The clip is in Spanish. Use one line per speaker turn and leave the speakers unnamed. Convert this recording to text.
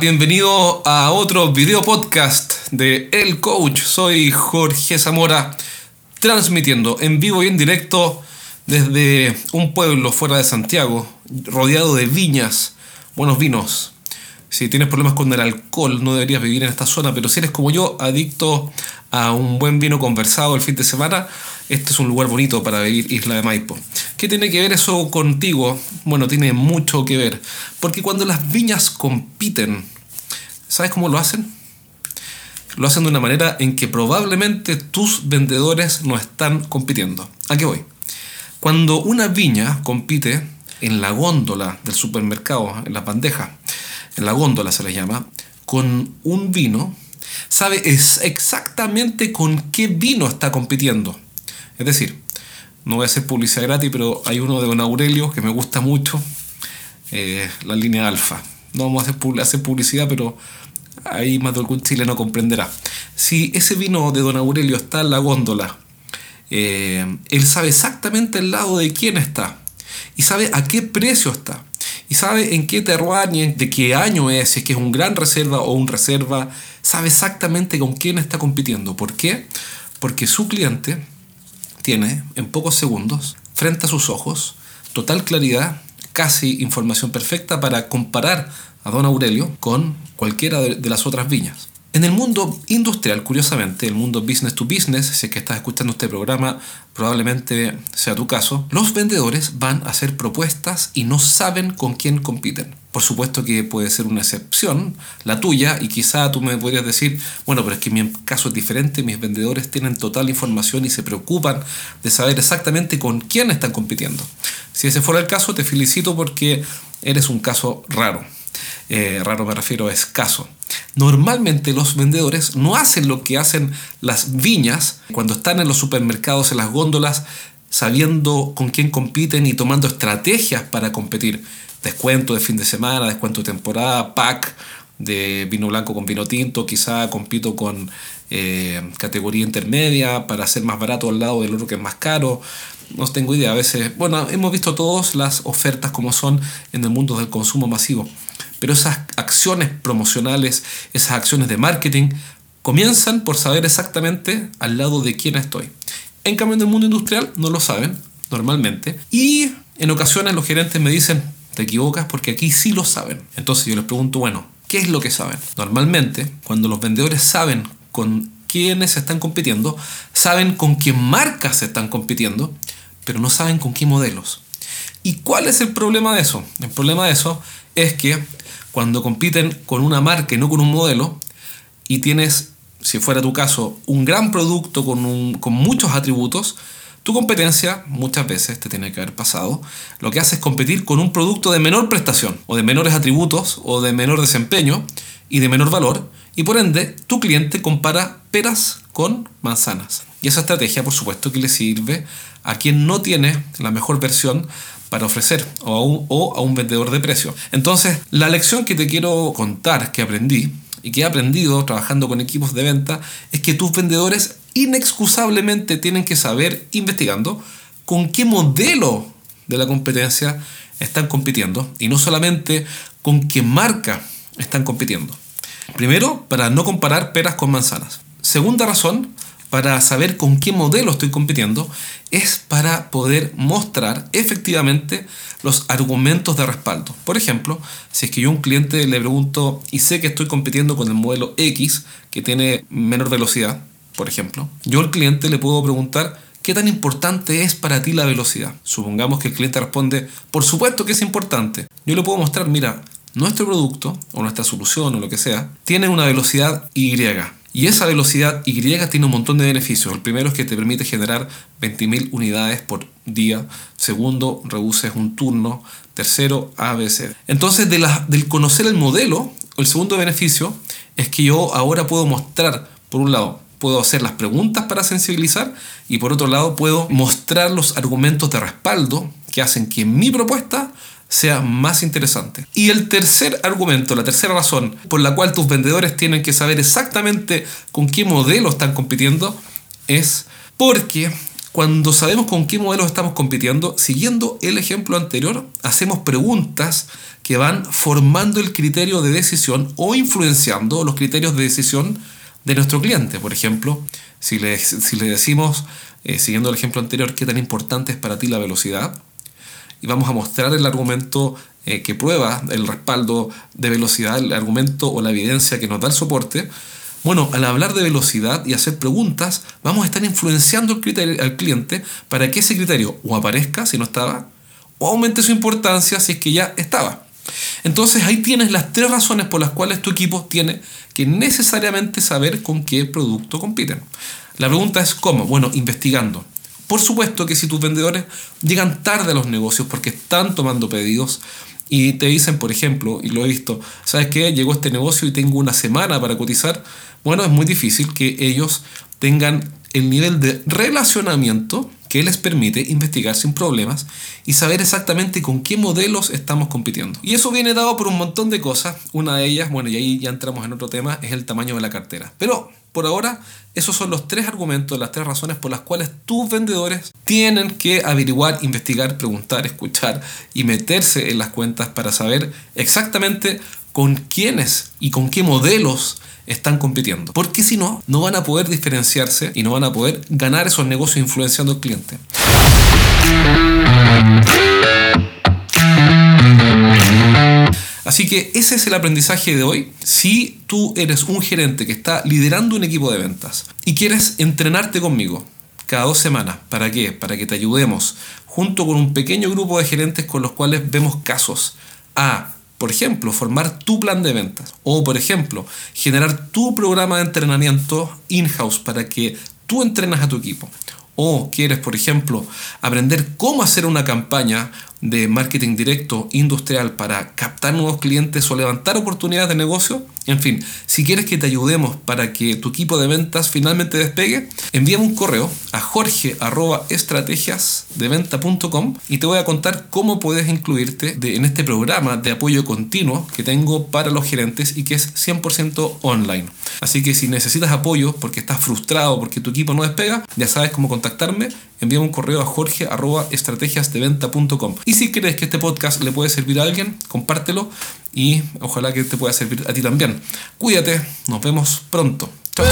bienvenido a otro video podcast de El Coach. Soy Jorge Zamora, transmitiendo en vivo y en directo desde un pueblo fuera de Santiago, rodeado de viñas, buenos vinos. Si tienes problemas con el alcohol, no deberías vivir en esta zona, pero si eres como yo, adicto a un buen vino conversado el fin de semana, este es un lugar bonito para vivir Isla de Maipo. ¿Qué tiene que ver eso contigo? Bueno, tiene mucho que ver. Porque cuando las viñas compiten, ¿sabes cómo lo hacen? Lo hacen de una manera en que probablemente tus vendedores no están compitiendo. ¿A qué voy? Cuando una viña compite en la góndola del supermercado, en la bandeja, en la góndola se le llama, con un vino, sabe exactamente con qué vino está compitiendo. Es decir, no voy a hacer publicidad gratis, pero hay uno de Don Aurelio que me gusta mucho, eh, la línea alfa. No vamos a hacer publicidad, pero ahí más de algún chileno comprenderá. Si ese vino de Don Aurelio está en la góndola, eh, él sabe exactamente el lado de quién está y sabe a qué precio está y sabe en qué terroir de qué año es, si es que es un gran reserva o un reserva, sabe exactamente con quién está compitiendo. ¿Por qué? Porque su cliente tiene en pocos segundos, frente a sus ojos, total claridad, casi información perfecta para comparar a Don Aurelio con cualquiera de, las otras viñas. En el mundo industrial, curiosamente, el mundo business to business, si es que estás escuchando este programa, probablemente sea tu caso, los vendedores van a hacer propuestas y no saben con quién compiten. Por supuesto que puede ser una excepción, la tuya, y quizá tú me podrías decir, bueno, pero es que mi caso es diferente, mis vendedores tienen total información y se preocupan de saber exactamente con quién están compitiendo. Si ese fuera el caso, te felicito porque eres un caso raro. Eh, raro me refiero a escaso. Normalmente los vendedores no hacen lo que hacen las viñas cuando están en los supermercados, en las góndolas, sabiendo con quién compiten y tomando estrategias para competir. Descuento de fin de semana, descuento de temporada, pack de vino blanco con vino tinto, quizá compito con eh, categoría intermedia para ser más barato al lado del otro que es más caro. No tengo idea, a veces, bueno, hemos visto todas las ofertas como son en el mundo del consumo masivo. Pero esas acciones promocionales, esas acciones de marketing, comienzan por saber exactamente al lado de quién estoy. En cambio, en el mundo industrial no lo saben normalmente. Y en ocasiones los gerentes me dicen, te equivocas porque aquí sí lo saben. Entonces yo les pregunto, bueno, ¿qué es lo que saben? Normalmente, cuando los vendedores saben con quiénes están compitiendo, saben con qué marcas están compitiendo, pero no saben con qué modelos. ¿Y cuál es el problema de eso? El problema de eso es que cuando compiten con una marca y no con un modelo, y tienes, si fuera tu caso, un gran producto con, con muchos atributos, tu competencia muchas veces te tiene que haber pasado. Lo que hace es competir con un producto de menor prestación, o de menores atributos, o de menor desempeño y de menor valor, y por ende tu cliente compara peras con manzanas. Y esa estrategia, por supuesto, que le sirve a quien no tiene la mejor versión para ofrecer o a, un, vendedor de precio. Entonces, la lección que te quiero contar que aprendí y que he aprendido trabajando con equipos de venta es que tus vendedores inexcusablemente tienen que saber, investigando, con qué modelo de la competencia están compitiendo y no solamente con qué marca están compitiendo. Primero, para no comparar peras con manzanas. Segunda razón, para saber con qué modelo estoy compitiendo es para poder mostrar efectivamente los argumentos de respaldo. Por ejemplo, si es que yo a un cliente le pregunto y sé que estoy compitiendo con el modelo X que tiene menor velocidad, por ejemplo, yo al cliente le puedo preguntar ¿Qué tan importante es para ti la velocidad? Supongamos que el cliente responde, por supuesto que es importante. Yo le puedo mostrar, mira, nuestro producto o nuestra solución o lo que sea tiene una velocidad Y y esa velocidad Y tiene un montón de beneficios. El primero es que te permite generar 20.000 unidades por día. Segundo, reduces un turno. Tercero, ABC. Entonces, de del conocer el modelo, el segundo beneficio es que yo ahora puedo mostrar, por un lado, puedo hacer las preguntas para sensibilizar y por otro lado puedo mostrar los argumentos de respaldo que hacen que mi propuesta sea más interesante. Y el tercer argumento, la tercera razón por la cual tus vendedores tienen que saber exactamente con qué modelo están compitiendo es porque Cuando sabemos con qué modelos estamos compitiendo, siguiendo el ejemplo anterior, hacemos preguntas que van formando el criterio de decisión o influenciando los criterios de decisión de nuestro cliente. Por ejemplo, si le, si le decimos, eh, siguiendo el ejemplo anterior, qué tan importante es para ti la velocidad, y vamos a mostrar el argumento eh, que prueba el respaldo de velocidad, el argumento o la evidencia que nos da el soporte, bueno, al hablar de velocidad y hacer preguntas, vamos a estar influenciando el criterio, al cliente para que ese criterio o aparezca si no estaba, o aumente su importancia si es que ya estaba. Entonces ahí tienes las tres razones por las cuales tu equipo tiene que necesariamente saber con qué producto compiten. La pregunta es cómo. Bueno, investigando. Por supuesto que si tus vendedores llegan tarde a los negocios porque están tomando pedidos, y te dicen, por ejemplo, y lo he visto, ¿sabes qué? Llegó este negocio y tengo una semana para cotizar. Bueno, es muy difícil que ellos tengan el nivel de relacionamiento que les permite investigar sin problemas y saber exactamente con qué modelos estamos compitiendo. Y eso viene dado por un montón de cosas. Una de ellas, bueno, y ahí ya entramos en otro tema, es el tamaño de la cartera. Pero por ahora, esos son los tres argumentos, las tres razones por las cuales tus vendedores tienen que averiguar, investigar, preguntar, escuchar y meterse en las cuentas para saber exactamente con quiénes y con qué modelos están compitiendo. Porque si no, no van a poder diferenciarse y no van a poder ganar esos negocios influenciando al cliente. Así que ese es el aprendizaje de hoy. Si tú eres un gerente que está liderando un equipo de ventas y quieres entrenarte conmigo cada dos semanas, ¿para qué? Para que te ayudemos junto con un pequeño grupo de gerentes con los cuales vemos casos a por ejemplo, formar tu plan de ventas o, por ejemplo, generar tu programa de entrenamiento in-house para que tú entrenas a tu equipo. O quieres, por ejemplo, aprender cómo hacer una campaña de marketing directo industrial para captar nuevos clientes o levantar oportunidades de negocio. En fin, si quieres que te ayudemos para que tu equipo de ventas finalmente despegue, envíame un correo a jorge.estrategiasdeventa.com y te voy a contar cómo puedes incluirte en este programa de apoyo continuo que tengo para los gerentes y que es 100% online. Así que si necesitas apoyo porque estás frustrado porque tu equipo no despega, ya sabes cómo contactarme envíame un correo a jorge.estrategiasdeventa.com. Y si crees que este podcast le puede servir a alguien, compártelo y ojalá que te pueda servir a ti también. Cuídate, nos vemos pronto. Chao.